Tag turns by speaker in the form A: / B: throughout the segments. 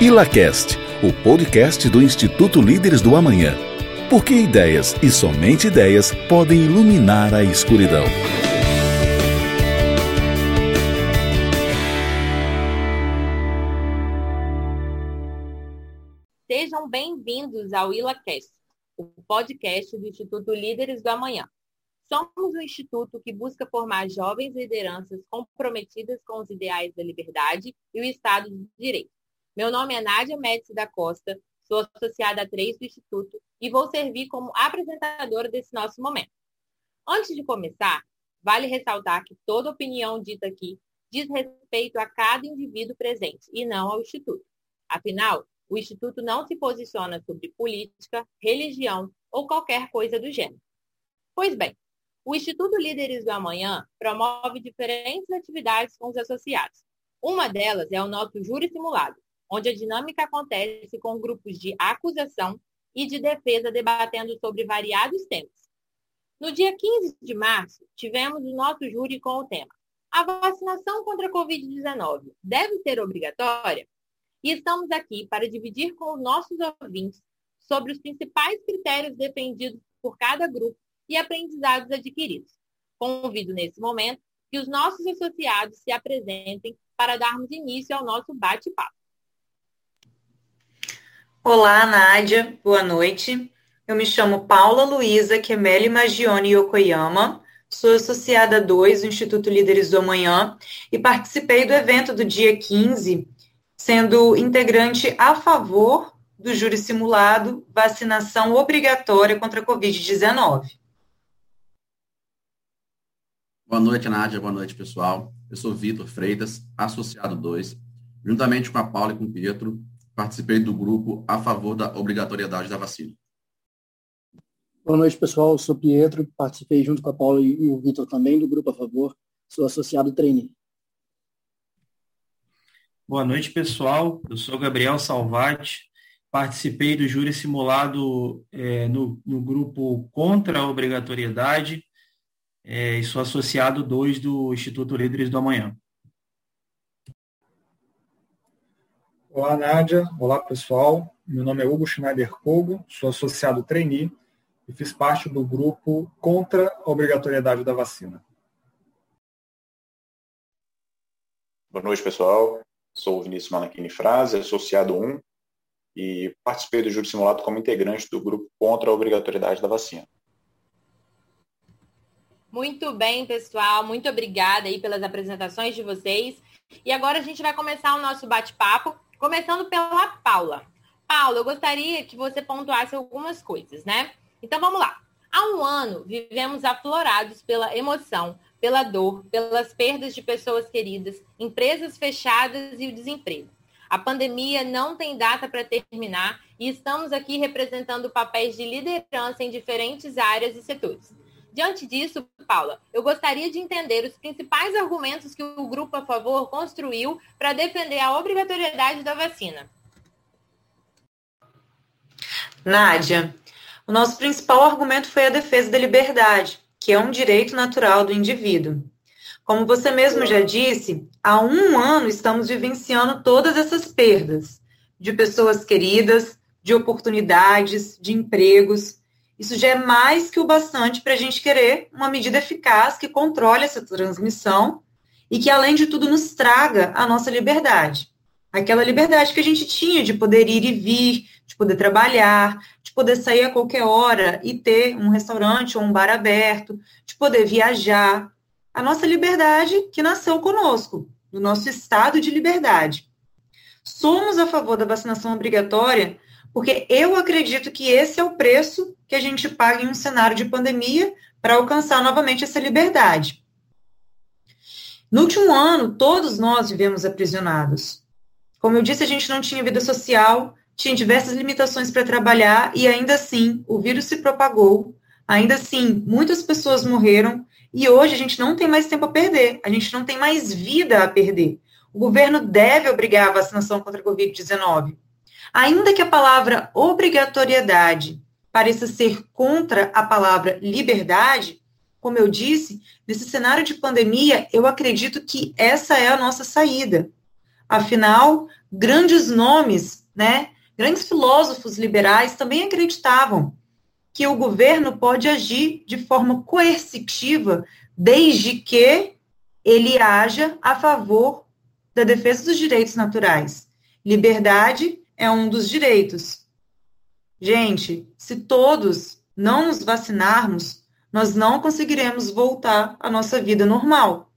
A: ILACAST, o podcast do Instituto Líderes do Amanhã. Porque ideias e somente ideias podem iluminar a escuridão.
B: Sejam bem-vindos ao ILACast, o podcast do Instituto Líderes do Amanhã. Somos um instituto que busca formar jovens lideranças comprometidas com os ideais da liberdade e o Estado de Direito. Meu nome é Nádia Médici da Costa, sou associada a três do Instituto e vou servir como apresentadora desse nosso momento. Antes de começar, vale ressaltar que toda opinião dita aqui diz respeito a cada indivíduo presente e não ao Instituto. Afinal, o Instituto não se posiciona sobre política, religião ou qualquer coisa do gênero. Pois bem, o Instituto Líderes do Amanhã promove diferentes atividades com os associados. Uma delas é o nosso júri simulado, onde a dinâmica acontece com grupos de acusação e de defesa debatendo sobre variados temas. No dia 15 de março, tivemos o nosso júri com o tema A vacinação contra a Covid-19 deve ser obrigatória? E estamos aqui para dividir com os nossos ouvintes sobre os principais critérios defendidos por cada grupo e aprendizados adquiridos. Convido nesse momento que os nossos associados se apresentem para darmos início ao nosso bate-papo.
C: Olá, Nádia, boa noite. Eu me chamo Paula Luísa Kemeli Magione Yokoyama, sou associada 2 do Instituto Líderes do Amanhã e participei do evento do dia 15, sendo integrante a favor do júri simulado vacinação obrigatória contra a Covid-19.
D: Boa noite, Nádia. Boa noite, pessoal. Eu sou Vitor Freitas, associado 2. Juntamente com a Paula e com o Pietro, participei do grupo a favor da obrigatoriedade da vacina.
E: Boa noite, pessoal. Eu sou Pietro, participei junto com a Paula e o Vitor também do grupo a favor. Sou associado trainee.
F: Boa noite, pessoal. Eu sou Gabriel Salvati, participei do júri simulado é, no, no grupo contra a obrigatoriedade é, e sou associado 2 do Instituto Líderes do Amanhã.
G: Olá, Nádia. Olá, pessoal. Meu nome é Hugo Schneider Kogo, sou associado trainee e fiz parte do grupo contra a obrigatoriedade da vacina.
H: Boa noite, pessoal. Sou o Vinícius Malachini Frase, associado 1, e participei do júri simulado como integrante do grupo contra a obrigatoriedade da vacina.
B: Muito bem, pessoal. Muito obrigada aí pelas apresentações de vocês. E agora a gente vai começar o nosso bate-papo, começando pela Paula. Paula, eu gostaria que você pontuasse algumas coisas, né? Então vamos lá. Há um ano vivemos aflorados pela emoção, pela dor, pelas perdas de pessoas queridas, empresas fechadas e o desemprego. A pandemia não tem data para terminar e estamos aqui representando papéis de liderança em diferentes áreas e setores. Diante disso, Paula, eu gostaria de entender os principais argumentos que o grupo a favor construiu para defender a obrigatoriedade da vacina.
C: Nádia, o nosso principal argumento foi a defesa da liberdade, que é um direito natural do indivíduo. Como você mesmo já disse, há um ano estamos vivenciando todas essas perdas de pessoas queridas, de oportunidades, de empregos, isso já é mais que o bastante para a gente querer uma medida eficaz que controle essa transmissão e que, além de tudo, nos traga a nossa liberdade. Aquela liberdade que a gente tinha de poder ir e vir, de poder trabalhar, de poder sair a qualquer hora e ter um restaurante ou um bar aberto, de poder viajar. A nossa liberdade que nasceu conosco, no nosso estado de liberdade. Somos a favor da vacinação obrigatória porque eu acredito que esse é o preço que a gente paga em um cenário de pandemia para alcançar novamente essa liberdade. No último ano, todos nós vivemos aprisionados. Como eu disse, a gente não tinha vida social, tinha diversas limitações para trabalhar e ainda assim o vírus se propagou, ainda assim muitas pessoas morreram e hoje a gente não tem mais tempo a perder, a gente não tem mais vida a perder. O governo deve obrigar a vacinação contra a Covid-19. Ainda que a palavra obrigatoriedade pareça ser contra a palavra liberdade, como eu disse, nesse cenário de pandemia, eu acredito que essa é a nossa saída. Afinal, grandes nomes, né, grandes filósofos liberais também acreditavam que o governo pode agir de forma coercitiva desde que ele haja a favor da defesa dos direitos naturais. Liberdade é um dos direitos. Gente, se todos não nos vacinarmos, nós não conseguiremos voltar à nossa vida normal.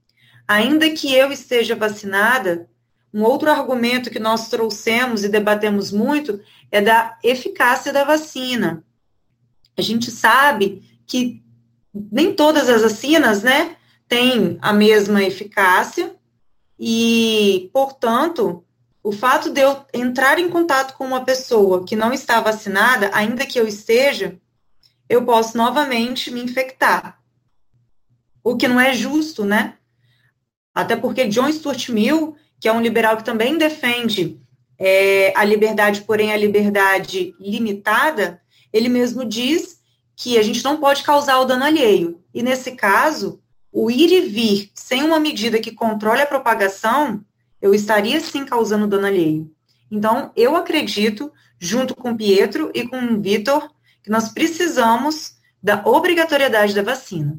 C: Ainda que eu esteja vacinada, um outro argumento que nós trouxemos e debatemos muito é da eficácia da vacina. A gente sabe que nem todas as vacinas, né, têm a mesma eficácia e, portanto, o fato de eu entrar em contato com uma pessoa que não está vacinada, ainda que eu esteja, eu posso novamente me infectar. O que não é justo, né? Até porque John Stuart Mill, que é um liberal que também defende é, a liberdade, porém a liberdade limitada, ele mesmo diz que a gente não pode causar o dano alheio. E nesse caso, o ir e vir sem uma medida que controle a propagação, eu estaria sim causando dano alheio. Então, eu acredito, junto com Pietro e com Vitor, que nós precisamos da obrigatoriedade da vacina.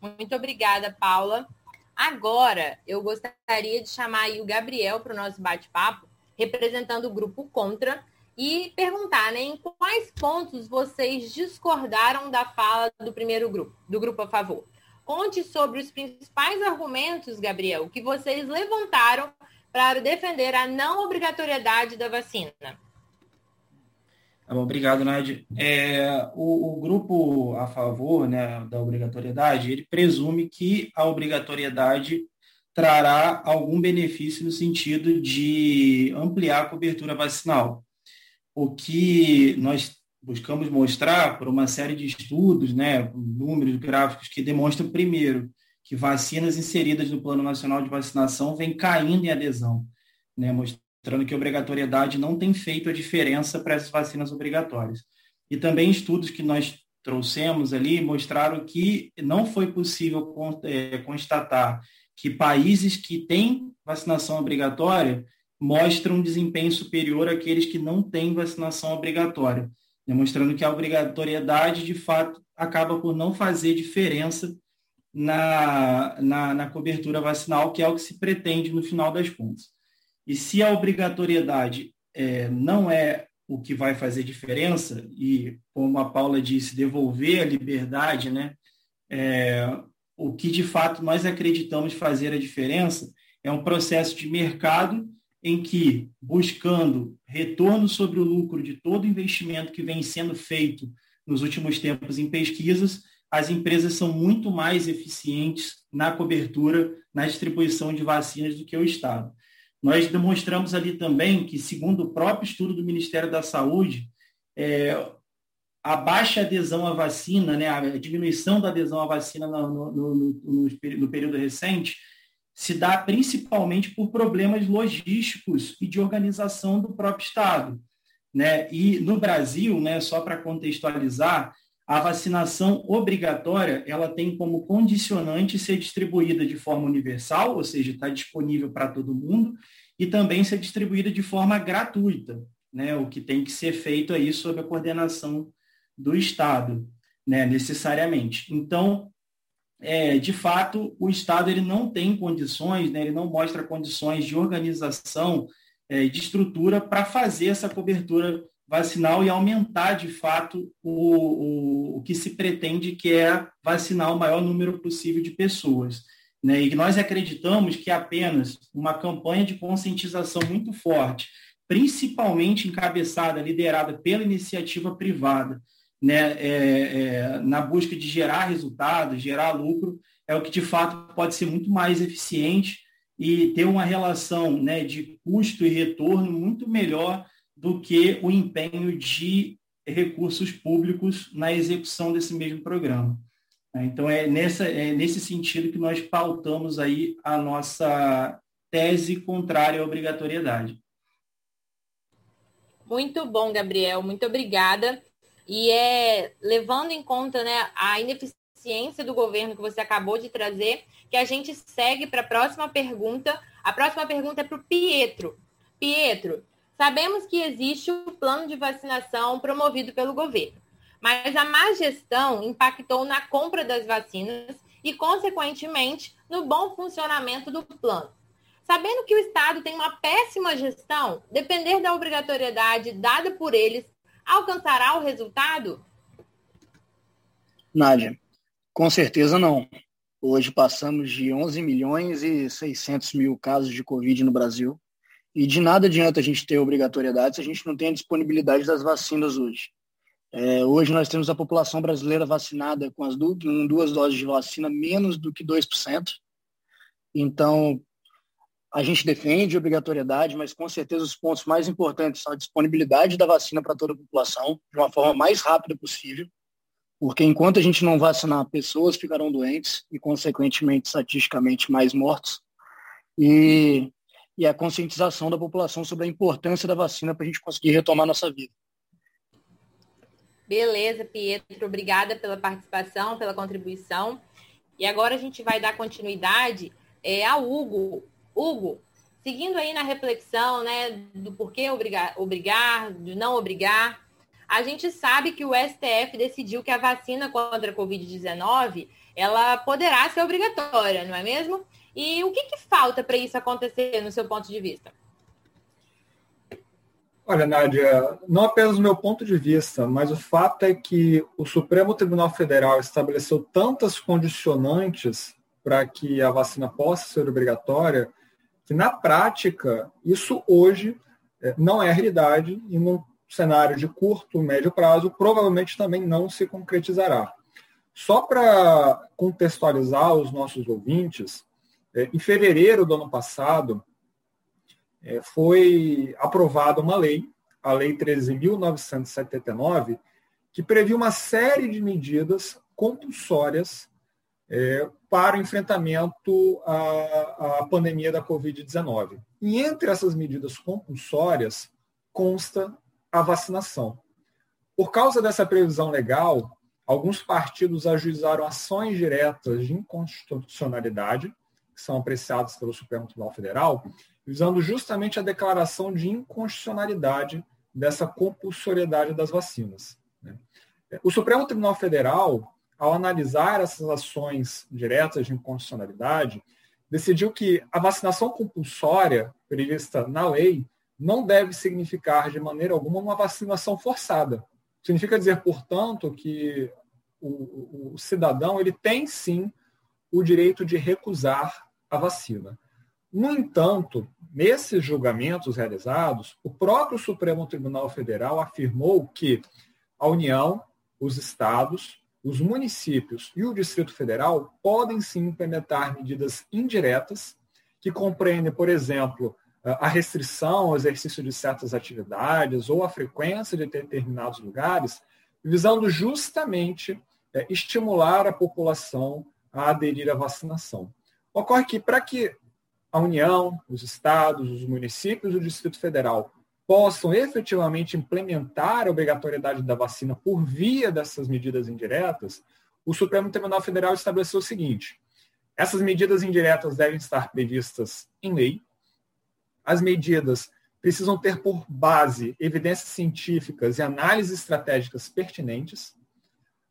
B: Muito obrigada, Paula. Agora, eu gostaria de chamar o Gabriel para o nosso bate-papo, representando o grupo Contra, e perguntar né, em quais pontos vocês discordaram da fala do primeiro grupo, do grupo a favor. Conte sobre os principais argumentos, Gabriel, que vocês levantaram para defender a não obrigatoriedade da vacina.
F: Tá obrigado, Nádia. É, o, o, grupo a favor né, da obrigatoriedade, ele presume que a obrigatoriedade trará algum benefício no sentido de ampliar a cobertura vacinal. O que nós buscamos mostrar por uma série de estudos, né, números gráficos que demonstram, primeiro, que vacinas inseridas no Plano Nacional de Vacinação vêm caindo em adesão, né, mostrando que a obrigatoriedade não tem feito a diferença para essas vacinas obrigatórias. E também estudos que nós trouxemos ali mostraram que não foi possível é, constatar que países que têm vacinação obrigatória mostram um desempenho superior àqueles que não têm vacinação obrigatória, demonstrando que a obrigatoriedade, de fato, acaba por não fazer diferença na, na, na cobertura vacinal, que é o que se pretende no final das contas. E se a obrigatoriedade é, não é o que vai fazer diferença, e como a Paula disse, devolver a liberdade, né, é, o que de fato nós acreditamos fazer a diferença é um processo de mercado em que, buscando retorno sobre o lucro de todo investimento que vem sendo feito nos últimos tempos em pesquisas, as empresas são muito mais eficientes na cobertura, na distribuição de vacinas do que o Estado. Nós demonstramos ali também que, segundo o próprio estudo do Ministério da Saúde, é, a baixa adesão à vacina, né, a diminuição da adesão à vacina no, no, no, no período recente, se dá principalmente por problemas logísticos e de organização do próprio Estado. Né? E no Brasil, né, só para contextualizar, a vacinação obrigatória ela tem como condicionante ser distribuída de forma universal, ou seja, está disponível para todo mundo, e também ser distribuída de forma gratuita, né? o que tem que ser feito aí sob a coordenação do Estado, né? necessariamente. Então, é, de fato, o Estado ele não tem condições, né? ele não mostra condições de organização, é, de estrutura para fazer essa cobertura vacinal e aumentar, de fato, o, o, o que se pretende, que é vacinar o maior número possível de pessoas. Né? E nós acreditamos que apenas uma campanha de conscientização muito forte, principalmente encabeçada, liderada pela iniciativa privada, né, é, é, na busca de gerar resultados, gerar lucro, é o que de fato pode ser muito mais eficiente e ter uma relação né, de custo e retorno muito melhor do que o empenho de recursos públicos na execução desse mesmo programa. Então, é, nessa, é nesse sentido que nós pautamos aí a nossa tese contrária à obrigatoriedade.
B: Muito bom, Gabriel. Muito obrigada. E é levando em conta né, a ineficiência do governo que você acabou de trazer, que a gente segue para a próxima pergunta. A próxima pergunta é para o Pietro. Pietro, sabemos que existe o plano de vacinação promovido pelo governo, mas a má gestão impactou na compra das vacinas e, consequentemente, no bom funcionamento do plano. Sabendo que o Estado tem uma péssima gestão, depender da obrigatoriedade dada por eles alcançará o resultado?
E: Nádia, com certeza não. Hoje passamos de 11 milhões e 600 mil casos de Covid no Brasil. E de nada adianta a gente ter obrigatoriedade se a gente não tem a disponibilidade das vacinas hoje. É, hoje nós temos a população brasileira vacinada com as duas, duas doses de vacina menos do que 2%. Então, a gente defende obrigatoriedade, mas com certeza os pontos mais importantes são a disponibilidade da vacina para toda a população, de uma forma mais rápida possível, porque enquanto a gente não vacinar, pessoas ficarão doentes e, consequentemente, estatisticamente, mais mortos. E, e a conscientização da população sobre a importância da vacina para a gente conseguir retomar nossa vida.
B: Beleza, Pietro. Obrigada pela participação, pela contribuição. E agora a gente vai dar continuidade é, a Hugo. Hugo, seguindo aí na reflexão né, do porquê obrigar, obrigar, de não obrigar, a gente sabe que o STF decidiu que a vacina contra a Covid-19 ela poderá ser obrigatória, não é mesmo? E o que, que falta para isso acontecer, no seu ponto de vista?
G: Olha, Nádia, não apenas o meu ponto de vista, mas o fato é que o Supremo Tribunal Federal estabeleceu tantas condicionantes para que a vacina possa ser obrigatória, que na prática isso hoje eh, não é realidade e não cenário de curto, médio prazo, provavelmente também não se concretizará. Só para contextualizar os nossos ouvintes, é, em fevereiro do ano passado, é, foi aprovada uma lei, a Lei 13.979, que previa uma série de medidas compulsórias é, para o enfrentamento à, à pandemia da Covid-19. E entre essas medidas compulsórias consta a vacinação. Por causa dessa previsão legal, alguns partidos ajuizaram ações diretas de inconstitucionalidade, que são apreciadas pelo Supremo Tribunal Federal, visando justamente a declaração de inconstitucionalidade dessa compulsoriedade das vacinas. Né? O Supremo Tribunal Federal, ao analisar essas ações diretas de inconstitucionalidade, decidiu que a vacinação compulsória prevista na lei não deve significar de maneira alguma uma vacinação forçada. Significa dizer, portanto, que o, o, cidadão ele tem sim o direito de recusar a vacina. No entanto, nesses julgamentos realizados, o próprio Supremo Tribunal Federal afirmou que a União, os estados, os municípios e o Distrito Federal podem sim implementar medidas indiretas que compreendem, por exemplo, a restrição ao exercício de certas atividades ou a frequência de determinados lugares, visando justamente é, estimular a população a aderir à vacinação. Ocorre que, para que a União, os estados, os municípios e o Distrito Federal possam efetivamente implementar a obrigatoriedade da vacina por via dessas medidas indiretas, o Supremo Tribunal Federal estabeleceu o seguinte: essas medidas indiretas devem estar previstas em lei, as medidas precisam ter por base evidências científicas e análises estratégicas pertinentes.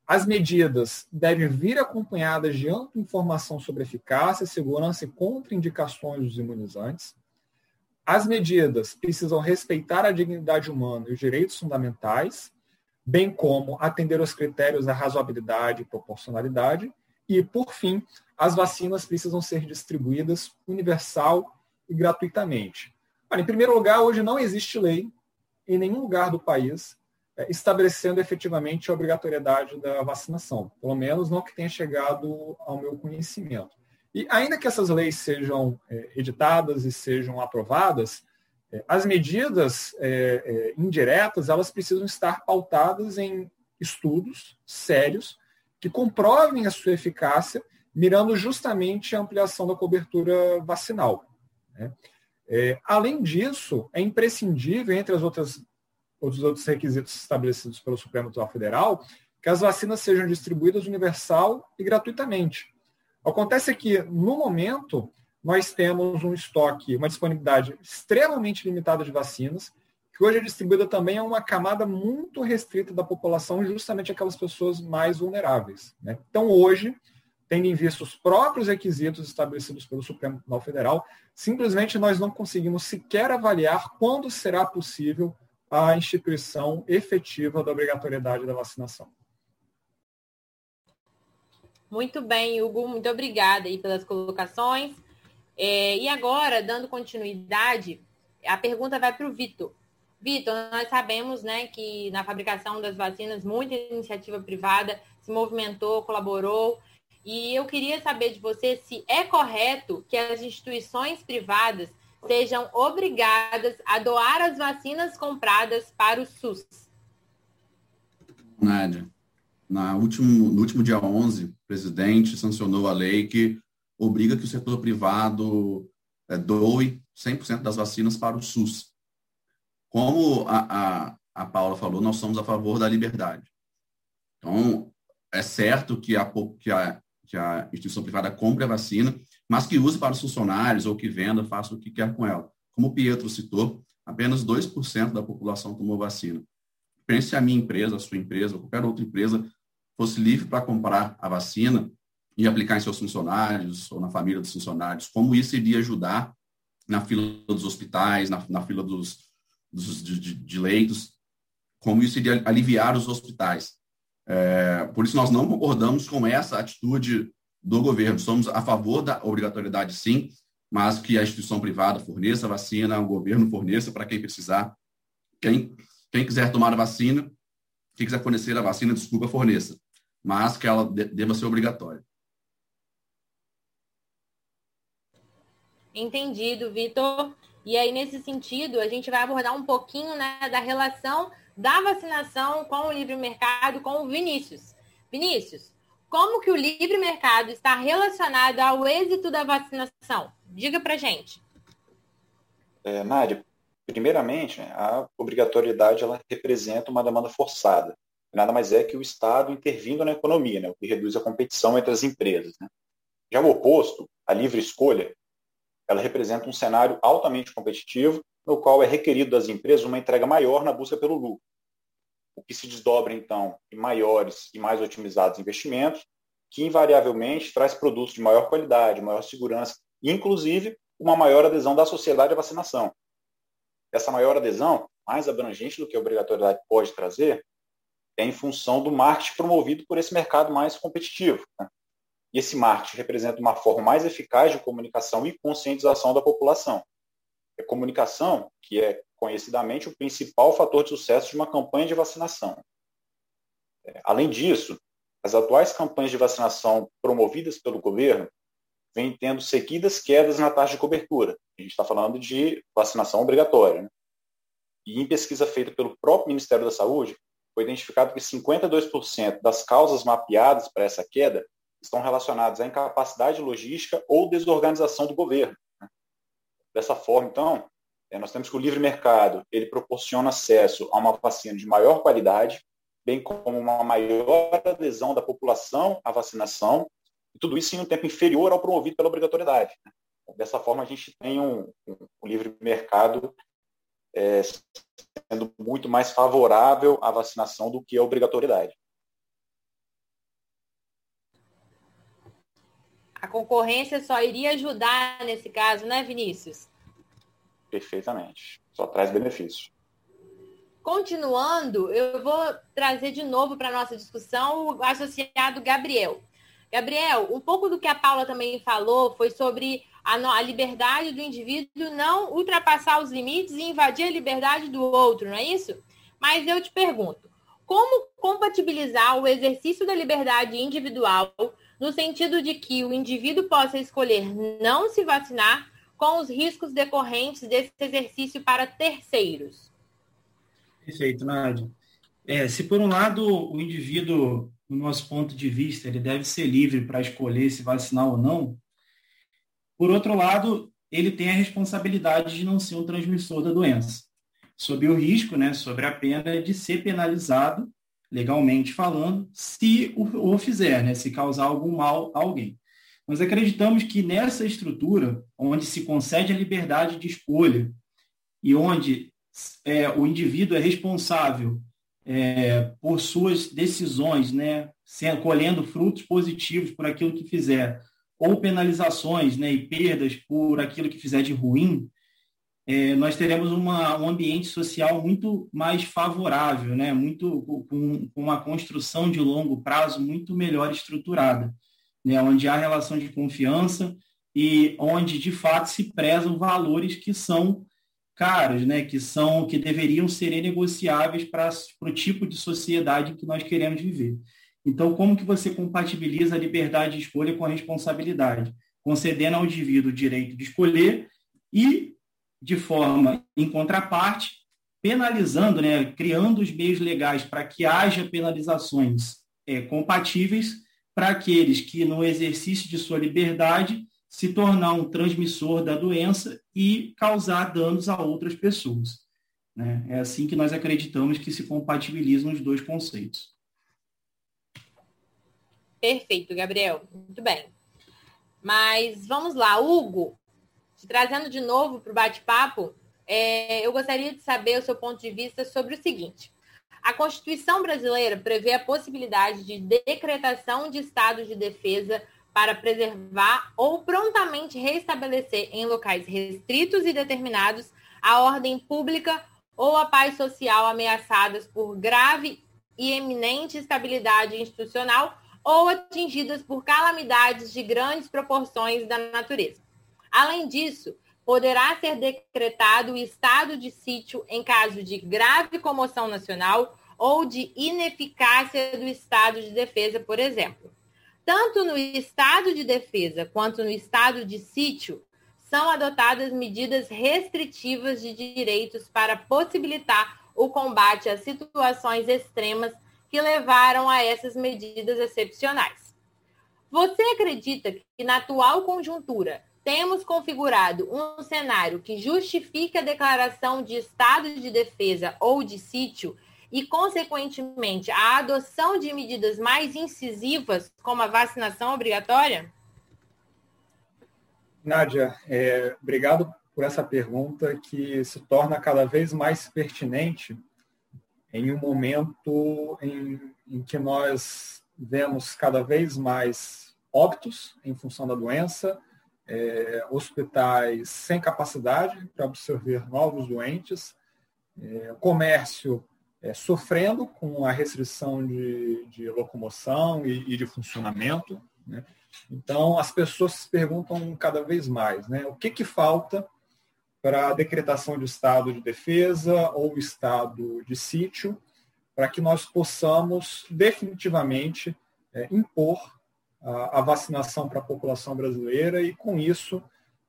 G: As medidas devem vir acompanhadas de ampla informação sobre eficácia, segurança e contraindicações dos imunizantes. As medidas precisam respeitar a dignidade humana e os direitos fundamentais, bem como atender aos critérios da razoabilidade e proporcionalidade. E, por fim, as vacinas precisam ser distribuídas universal e gratuitamente. Olha, em primeiro lugar, hoje não existe lei em nenhum lugar do país é, estabelecendo efetivamente a obrigatoriedade da vacinação, pelo menos não que tenha chegado ao meu conhecimento. E ainda que essas leis sejam é, editadas e sejam aprovadas, é, as medidas é, indiretas elas precisam estar pautadas em estudos sérios que comprovem a sua eficácia, mirando justamente a ampliação da cobertura vacinal. Né? Além disso, é imprescindível, entre as outras, os outros requisitos estabelecidos pelo Supremo Tribunal Federal, que as vacinas sejam distribuídas universal e gratuitamente. Acontece que, no momento, nós temos um estoque, uma disponibilidade extremamente limitada de vacinas, que hoje é distribuída também a uma camada muito restrita da população, justamente aquelas pessoas mais vulneráveis. Né? Então, hoje, tendo em vista os próprios requisitos estabelecidos pelo Supremo Tribunal Federal, simplesmente nós não conseguimos sequer avaliar quando será possível a instituição efetiva da obrigatoriedade da vacinação.
B: Muito bem, Hugo, muito obrigada aí pelas colocações. É, e agora, dando continuidade, a pergunta vai para o Vitor. Vitor, nós sabemos né, que na fabricação das vacinas, muita iniciativa privada se movimentou, colaborou. E eu queria saber de você se é correto que as instituições privadas sejam obrigadas a doar as vacinas compradas para o SUS.
D: Nádia, na último, no último dia 11, o presidente sancionou a lei que obriga que o setor privado é, doe 100% das vacinas para o SUS. Como a, a, a Paula falou, nós somos a favor da liberdade. Então, é certo que a, que a que a instituição privada compre a vacina, mas que use para os funcionários ou que venda, faça o que quer com ela. Como o Pietro citou, apenas 2% da população tomou vacina. Pense se a minha empresa, a sua empresa, qualquer outra empresa fosse livre para comprar a vacina e aplicar em seus funcionários ou na família dos funcionários, como isso iria ajudar na fila dos hospitais, na, na fila dos, dos de, de leitos, como isso iria aliviar os hospitais. É, por isso, nós não concordamos com essa atitude do governo. Somos a favor da obrigatoriedade, sim, mas que a instituição privada forneça a vacina, o governo forneça para quem precisar. Quem, quem quiser tomar a vacina, quem quiser fornecer a vacina, desculpa, forneça, mas que ela deva ser obrigatória.
B: Entendido, Vitor. E aí, nesse sentido, a gente vai abordar um pouquinho né, da relação da vacinação com o livre mercado com o Vinícius. Vinícius, como que o livre mercado está relacionado ao êxito da vacinação? Diga para gente.
H: É, Nádia, primeiramente, né, a obrigatoriedade ela representa uma demanda forçada. Nada mais é que o Estado intervindo na economia, né, o que reduz a competição entre as empresas. Né? Já o oposto, a livre escolha, ela representa um cenário altamente competitivo no qual é requerido das empresas uma entrega maior na busca pelo lucro, o que se desdobra, então, em maiores e mais otimizados investimentos, que invariavelmente traz produtos de maior qualidade, maior segurança inclusive, uma maior adesão da sociedade à vacinação. Essa maior adesão, mais abrangente do que a obrigatoriedade pode trazer, é em função do marketing promovido por esse mercado mais competitivo. Né? E esse marketing representa uma forma mais eficaz de comunicação e conscientização da população é comunicação, que é conhecidamente o principal fator de sucesso de uma campanha de vacinação. É, além disso, as atuais campanhas de vacinação promovidas pelo governo vêm tendo seguidas quedas na taxa de cobertura. A gente está falando de vacinação obrigatória. Né? E em pesquisa feita pelo próprio Ministério da Saúde, foi identificado que 52% das causas mapeadas para essa queda estão relacionadas à incapacidade logística ou desorganização do governo. Dessa forma, então, é, nós temos que o livre mercado ele proporciona acesso a uma vacina de maior qualidade, bem como uma maior adesão da população à vacinação, e tudo isso em um tempo inferior ao promovido pela obrigatoriedade. Né? Dessa forma, a gente tem um, um livre mercado é, sendo muito mais favorável à vacinação do que a obrigatoriedade.
B: A concorrência só iria ajudar nesse caso, né, Vinícius?
H: Perfeitamente. Só traz benefícios.
B: Continuando, eu vou trazer de novo para a nossa discussão o associado Gabriel. Gabriel, um pouco do que a Paula também falou foi sobre a, a, liberdade do indivíduo não ultrapassar os limites e invadir a liberdade do outro, não é isso? Mas eu te pergunto, como compatibilizar o exercício da liberdade individual no sentido de que o indivíduo possa escolher não se vacinar com os riscos decorrentes desse exercício para terceiros.
F: Perfeito, Nádia. É, se por um lado o indivíduo, no nosso ponto de vista, ele deve ser livre para escolher se vacinar ou não, por outro lado, ele tem a responsabilidade de não ser um transmissor da doença, sob o risco, né, sobre a pena de ser penalizado legalmente falando, se o, fizer, né, se causar algum mal a alguém. Nós acreditamos que nessa estrutura, onde se concede a liberdade de escolha e onde é, o indivíduo é responsável é, por suas decisões, né, colhendo frutos positivos por aquilo que fizer, ou penalizações né, e perdas por aquilo que fizer de ruim, é, nós teremos uma, um ambiente social muito mais favorável, né, muito com, com uma construção de longo prazo muito melhor estruturada, né, onde há relação de confiança e onde de fato se prezam valores que são caros, né, que são que deveriam ser negociáveis para o tipo de sociedade que nós queremos viver. Então, como que você compatibiliza a liberdade de escolha com a responsabilidade? Concedendo ao indivíduo o direito de escolher e, de forma em contraparte, penalizando, né, criando os meios legais para que haja penalizações é, compatíveis para aqueles que, no exercício de sua liberdade, se tornar um transmissor da doença e causar danos a outras pessoas. Né? É assim que nós acreditamos que se compatibilizam os dois conceitos.
B: Perfeito, Gabriel. Muito bem. Mas vamos lá, Hugo, te trazendo de novo para o bate-papo, é, eu gostaria de saber o seu ponto de vista sobre o seguinte. A Constituição brasileira prevê a possibilidade de decretação de estado de defesa para preservar ou prontamente restabelecer em locais restritos e determinados a ordem pública ou a paz social ameaçadas por grave e eminente estabilidade institucional ou atingidas por calamidades de grandes proporções da natureza. Além disso, poderá ser decretado o estado de sítio em caso de grave comoção nacional ou de ineficácia do estado de defesa, por exemplo. Tanto no estado de defesa quanto no estado de sítio, são adotadas medidas restritivas de direitos para possibilitar o combate a situações extremas que levaram a essas medidas excepcionais. Você acredita que na atual conjuntura temos configurado um cenário que justifica a declaração de estado de defesa ou de sítio e, consequentemente, a adoção de medidas mais incisivas, como a vacinação obrigatória?
G: Nádia, é, obrigado por essa pergunta que se torna cada vez mais pertinente em um momento em, em que nós vemos cada vez mais óbitos em função da doença, é, hospitais sem capacidade para absorver novos doentes, é, comércio é, sofrendo com a restrição de, de locomoção e, e, de funcionamento. Né? Então, as pessoas se perguntam cada vez mais né? o que, que falta para a decretação de estado de defesa ou estado de sítio, para que nós possamos definitivamente é, impor a, a, vacinação para a população brasileira e, com isso,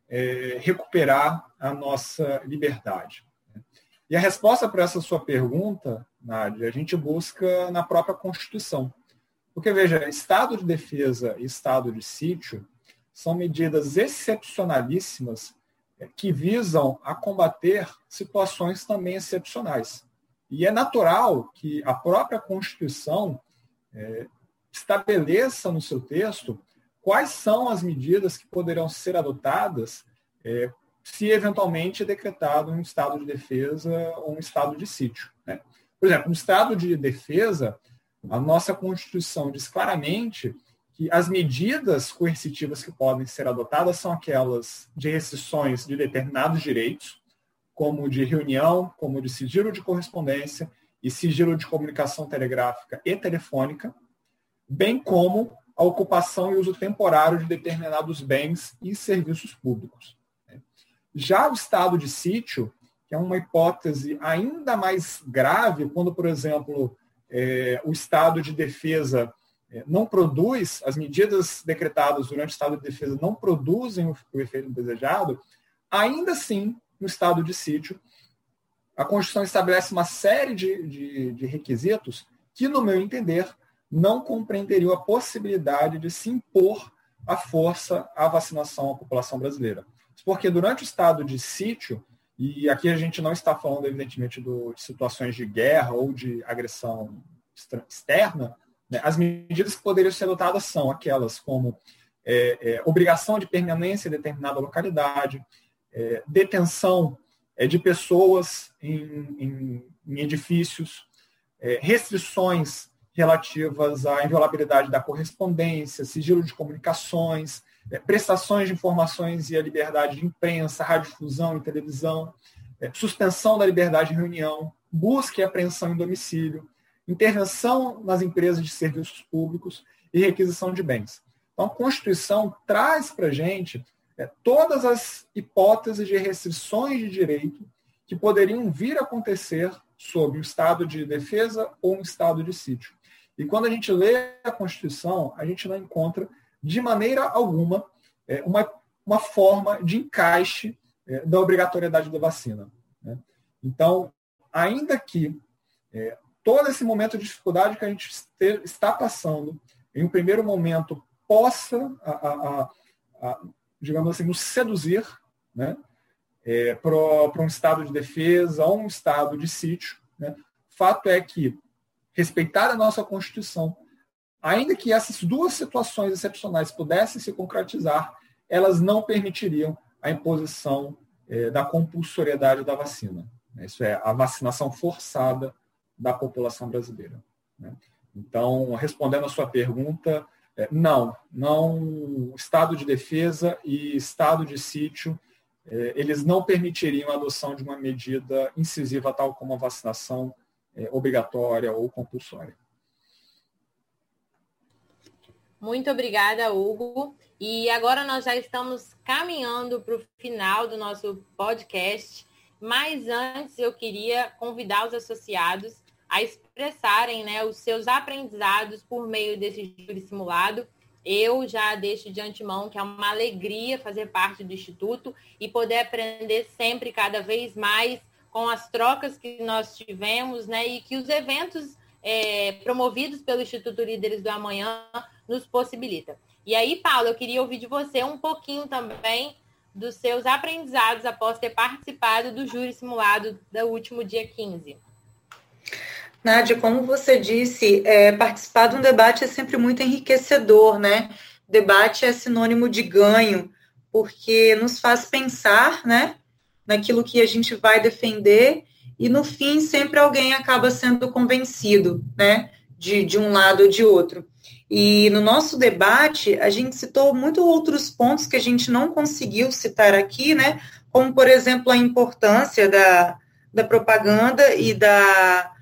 G: é, recuperar a nossa liberdade. E a resposta para essa sua pergunta, Nádia, a gente busca na própria Constituição. Porque, veja, estado de defesa e estado de sítio são medidas excepcionalíssimas que visam a combater situações também excepcionais. E é natural que a própria Constituição é, estabeleça no seu texto quais são as medidas que poderão ser adotadas é, se eventualmente decretado um estado de defesa ou um estado de sítio. Né? Por exemplo, no estado de defesa, a nossa Constituição diz claramente que as medidas coercitivas que podem ser adotadas são aquelas de restrições de determinados direitos, como de reunião, como de sigilo de correspondência e sigilo de comunicação telegráfica e telefônica, bem como a ocupação e uso temporário de determinados bens e serviços públicos. Já o estado de sítio, que é uma hipótese ainda mais grave, quando, por exemplo, é, o estado de defesa é, não produz, as medidas decretadas durante o estado de defesa não produzem o, o efeito desejado, ainda assim, no estado de sítio, a Constituição estabelece uma série de, de, de requisitos que, no meu entender, não compreenderiam a possibilidade de se impor à força a vacinação à população brasileira. Porque durante o estado de sítio, e aqui a gente não está falando, evidentemente, do, de situações de guerra ou de agressão externa, né, as medidas que poderiam ser adotadas são aquelas como é, é, obrigação de permanência em determinada localidade, é, detenção é, de pessoas em, em, em edifícios, é, restrições relativas à inviolabilidade da correspondência, sigilo de comunicações, é, prestações de informações e a liberdade de imprensa, radiodifusão e televisão, é, suspensão da liberdade de reunião, busca e apreensão em domicílio, intervenção nas empresas de serviços públicos e requisição de bens. Então, a Constituição traz para a gente é, todas as hipóteses de restrições de direito que poderiam vir a acontecer sob o estado de defesa ou um estado de sítio. E quando a gente lê a Constituição, a gente não encontra de maneira alguma é, uma, uma forma de encaixe é, da obrigatoriedade da vacina. Né? Então, ainda que é, todo esse momento de dificuldade que a gente está passando, em um primeiro momento, possa, a, a, a, digamos assim, nos seduzir né, é, para um estado de defesa ou um estado de sítio. Né. Fato é que, respeitar a nossa Constituição, ainda que essas duas situações excepcionais pudessem se concretizar, elas não permitiriam a imposição é, da compulsoriedade da vacina. Isso é a vacinação forçada da população brasileira. Né? Então, respondendo a sua pergunta, é, não, não, estado de defesa e estado de sítio, é, eles não permitiriam a adoção de uma medida incisiva tal como a vacinação obrigatória ou compulsória.
B: Muito obrigada, Hugo. E agora nós já estamos caminhando para o final do nosso podcast. Mas antes eu queria convidar os associados a expressarem né, os seus aprendizados por meio desse júri simulado. Eu já deixo de antemão que é uma alegria fazer parte do Instituto e poder aprender sempre, cada vez mais, com as trocas que nós tivemos, né? E que os eventos é, promovidos pelo Instituto Líderes do Amanhã nos possibilita. E aí, Paulo, eu queria ouvir de você um pouquinho também dos seus aprendizados após ter participado do júri simulado do último dia 15.
C: Nádia, como você disse, é, participar de um debate é sempre muito enriquecedor, né? Debate é sinônimo de ganho, porque nos faz pensar, né, naquilo que a gente vai defender e no fim sempre alguém acaba sendo convencido, né, de, de um lado ou de outro. E no nosso debate, a gente citou muitos outros pontos que a gente não conseguiu citar aqui, né? Como, por exemplo, a importância da, da propaganda e da,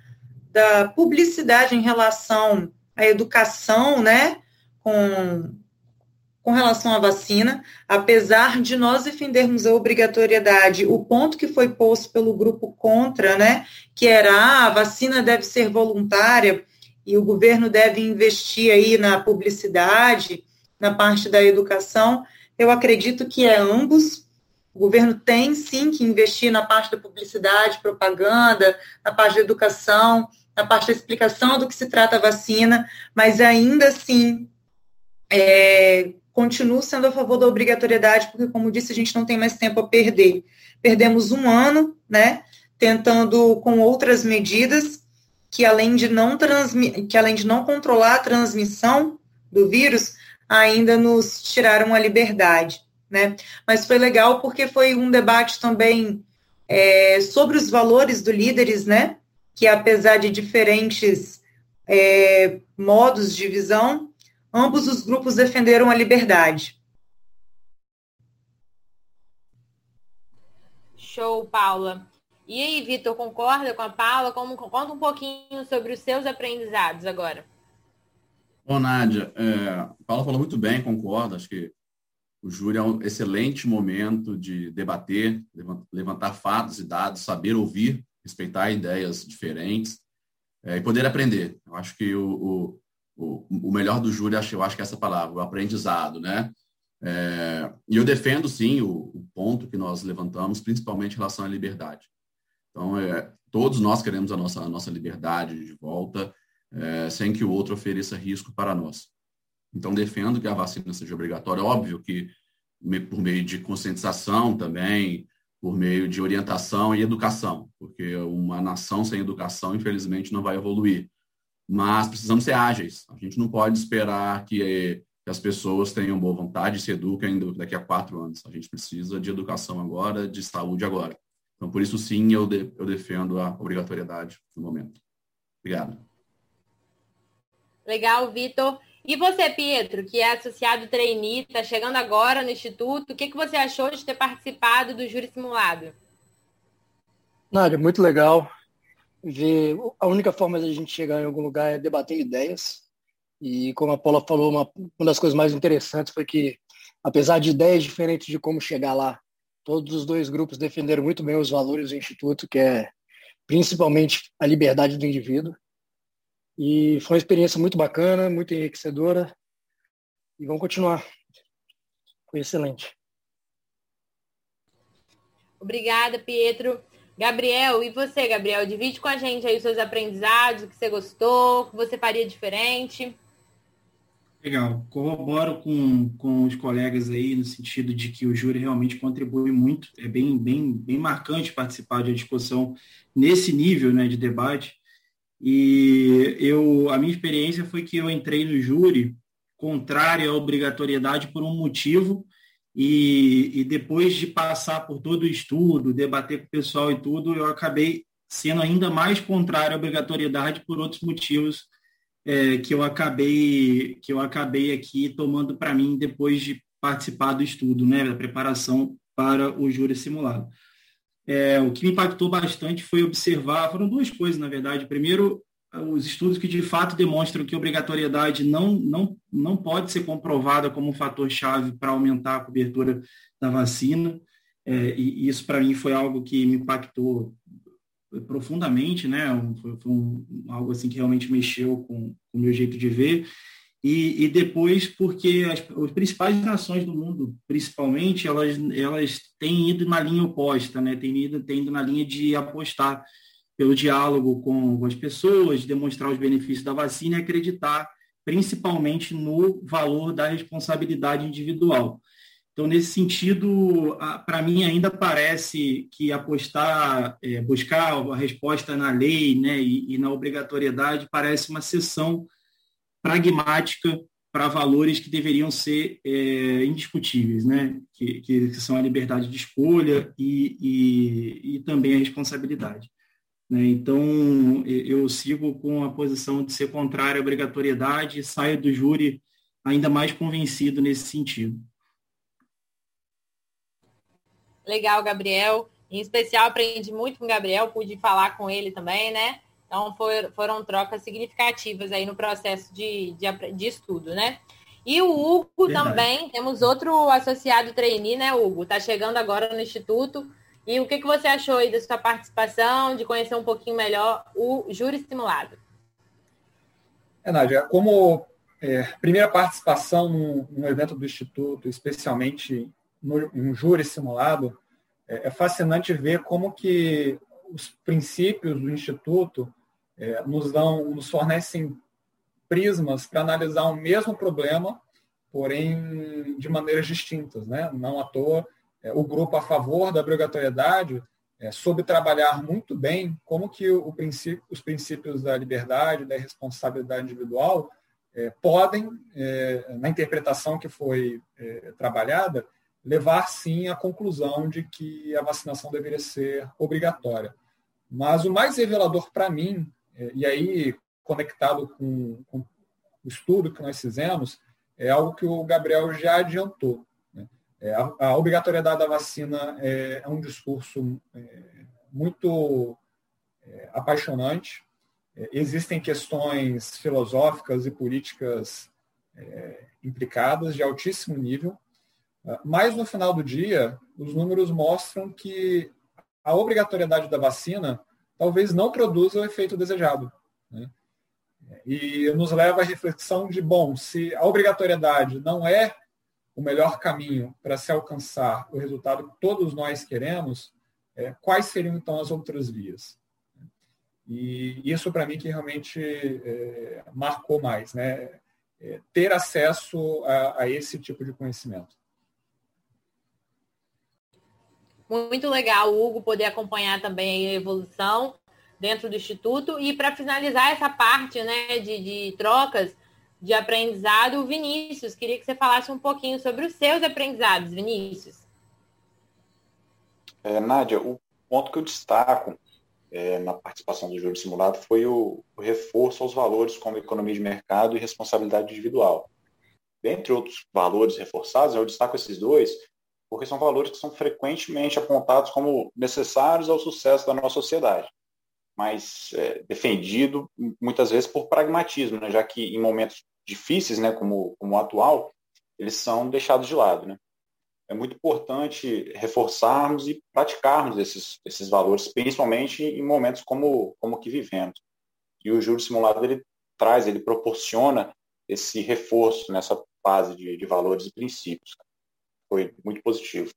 C: da publicidade em relação à educação, né? Com, com relação à vacina, apesar de nós defendermos a obrigatoriedade, o ponto que foi posto pelo grupo contra, né? Que era ah, a vacina deve ser voluntária e o governo deve investir aí na publicidade, na parte da educação. Eu acredito que é ambos. O governo tem sim que investir na parte da publicidade, propaganda, na parte da educação, na parte da explicação do que se trata a vacina, mas ainda assim é, continuo sendo a favor da obrigatoriedade, porque, como disse, a gente não tem mais tempo a perder. Perdemos um ano, né, tentando com outras medidas, que além de não que além de não controlar a transmissão do vírus, ainda nos tiraram a liberdade, né? Mas foi legal porque foi um debate também é, sobre os valores do líderes, né? Que apesar de diferentes é, modos de visão, ambos os grupos defenderam a liberdade.
B: Show, Paula. E aí, Vitor, concorda com a Paula? Como, conta um pouquinho sobre os seus aprendizados agora.
D: Bom, Nádia, é, a Paula falou muito bem, concordo. Acho que o júri é um excelente momento de debater, levantar fatos e dados, saber ouvir, respeitar ideias diferentes é, e poder aprender. Eu acho que o, o, o melhor do júri, eu acho que é essa palavra, o aprendizado, né? É, e eu defendo, sim, o, o ponto que nós levantamos, principalmente em relação à liberdade. Então, é, todos nós queremos a nossa, a nossa liberdade de volta, é, sem que o outro ofereça risco para nós. Então, defendo que a vacina seja obrigatória. Óbvio que por meio de conscientização também, por meio de orientação e educação, porque uma nação sem educação, infelizmente, não vai evoluir. mas precisamos ser ágeis. A gente não pode esperar que, que as pessoas tenham boa vontade e se eduquem daqui a quatro anos. A gente precisa de educação agora, de saúde agora. Então, por isso, sim, eu, de, eu defendo a obrigatoriedade no momento. Obrigado.
B: Legal, Vitor. E você, Pietro, que é associado trainee, está chegando agora no Instituto, o que, que você achou de ter participado do júri simulado?
E: Nádia, muito legal ver. A única forma de a gente chegar em algum lugar é debater ideias. E como a Paula falou, uma, uma das coisas mais interessantes foi que, apesar de ideias diferentes de como chegar lá, todos os dois grupos defenderam muito bem os valores do Instituto, que é principalmente a liberdade do indivíduo. E foi uma experiência muito bacana, muito enriquecedora. E vamos continuar. Foi excelente.
B: Obrigada, Pietro. Gabriel, e você, Gabriel? Divide com a gente aí os seus aprendizados, o que você gostou, o que você faria diferente.
F: Legal. Corroboro com, com os colegas aí no sentido de que o júri realmente contribui muito. É bem, bem, bem marcante participar de uma discussão nesse nível né, de debate. E eu, a minha experiência foi que eu entrei no júri contrário à obrigatoriedade por um motivo e, e depois de passar por todo o estudo, debater com o pessoal e tudo, eu acabei sendo ainda mais contrário à obrigatoriedade por outros motivos é, que eu acabei que eu acabei aqui tomando para mim depois de participar do estudo, né, da preparação para o júri simulado. É, o que me impactou bastante foi observar, foram duas coisas, na verdade. Primeiro, os estudos que de fato demonstram que obrigatoriedade não, não, não pode ser comprovada como um fator-chave para aumentar a cobertura da vacina. É, e isso, para mim, foi algo que me impactou profundamente, né? Foi, foi um, algo assim que realmente mexeu com, com o meu jeito de ver. E, e depois, porque as, as, principais nações do mundo, principalmente, elas, elas têm ido na linha oposta, né? têm, ido, têm ido na linha de apostar pelo diálogo com, com as pessoas, demonstrar os benefícios da vacina e acreditar principalmente no valor da responsabilidade individual. Então, nesse sentido, para mim ainda parece que apostar, é, buscar a resposta na lei né, e, e na obrigatoriedade parece uma sessão pragmática para valores que deveriam ser é, indiscutíveis, né? Que, que, são a liberdade de escolha e, e, e também a responsabilidade. Né? Então, eu sigo com a posição de ser contrário à obrigatoriedade e saio do júri ainda mais convencido nesse sentido.
B: Legal, Gabriel. Em especial, aprendi muito com o Gabriel, pude falar com ele também, né? Então for, foram trocas significativas aí no processo de, de, de estudo, né? E o Hugo Verdade. também, temos outro associado trainee, né, Hugo? Está chegando agora no Instituto. E o que, que você achou aí da sua participação, de conhecer um pouquinho melhor o júri simulado?
G: É, Nádia, como é, primeira participação num, evento do Instituto, especialmente no, um júri simulado, é, é fascinante ver como que os princípios do Instituto é, nos dão, nos fornecem prismas para analisar o mesmo problema, porém de maneiras distintas, né? Não à toa é, o grupo a favor da obrigatoriedade é, soube trabalhar muito bem como que o, o princípio, os princípios da liberdade, da responsabilidade individual é, podem, é, na interpretação que foi é, trabalhada, levar sim à conclusão de que a vacinação deveria ser obrigatória. Mas o mais revelador para mim é, e aí conectado com, com, o estudo que nós fizemos, é algo que o Gabriel já adiantou. Né? É, a, a, obrigatoriedade da vacina é, é um discurso é, muito é, apaixonante. É, existem questões filosóficas e políticas implicadas de altíssimo nível, mas no final do dia, os números mostram que a obrigatoriedade da vacina talvez não produza o efeito desejado. Né? E nos leva à reflexão de, bom, se a obrigatoriedade não é o melhor caminho para se alcançar o resultado que todos nós queremos, é, quais seriam então as outras vias? E isso para mim que realmente é, marcou mais, né? É, ter acesso a, a esse tipo de conhecimento.
B: Muito legal, Hugo, poder acompanhar também a evolução dentro do Instituto. E para finalizar essa parte né, de, de trocas de aprendizado, Vinícius, queria que você falasse um pouquinho sobre os seus aprendizados, Vinícius.
H: É, Nádia, o ponto que eu destaco é, na participação do júri simulado foi o, o, reforço aos valores como economia de mercado e responsabilidade individual. Dentre outros valores reforçados, eu destaco esses dois, porque são valores que são frequentemente apontados como necessários ao sucesso da nossa sociedade, mas é, defendido muitas vezes por pragmatismo, né, já que em momentos difíceis, né, como, como o atual, eles são deixados de lado. Né? É muito importante reforçarmos e praticarmos esses, esses valores, principalmente em momentos como, como que vivemos. E o júri simulado ele traz, ele proporciona esse reforço nessa fase de, de valores e princípios. Foi muito positivo.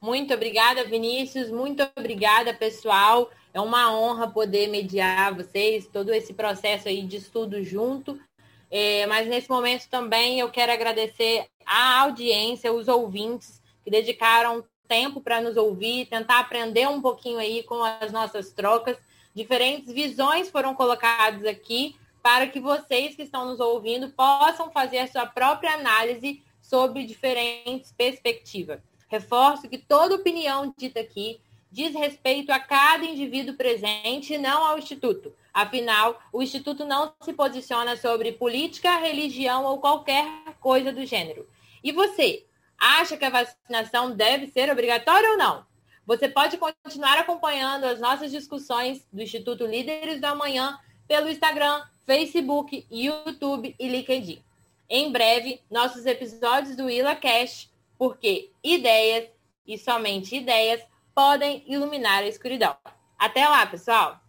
B: Muito obrigada, Vinícius. Muito obrigada, pessoal. É uma honra poder mediar vocês, todo esse processo aí de estudo junto. É, mas nesse momento também eu quero agradecer a audiência, os ouvintes que dedicaram tempo para nos ouvir, tentar aprender um pouquinho aí com as nossas trocas. Diferentes visões foram colocadas aqui para que vocês que estão nos ouvindo possam fazer a sua própria análise sobre diferentes perspectivas. Reforço que toda opinião dita aqui diz respeito a cada indivíduo presente e não ao Instituto. Afinal, o Instituto não se posiciona sobre política, religião ou qualquer coisa do gênero. E você, acha que a vacinação deve ser obrigatória ou não? Você pode continuar acompanhando as nossas discussões do Instituto Líderes do Amanhã pelo Instagram, Facebook, YouTube e LinkedIn. Em breve, nossos episódios do IlaCast, porque ideias e somente ideias podem iluminar a escuridão. Até lá, pessoal!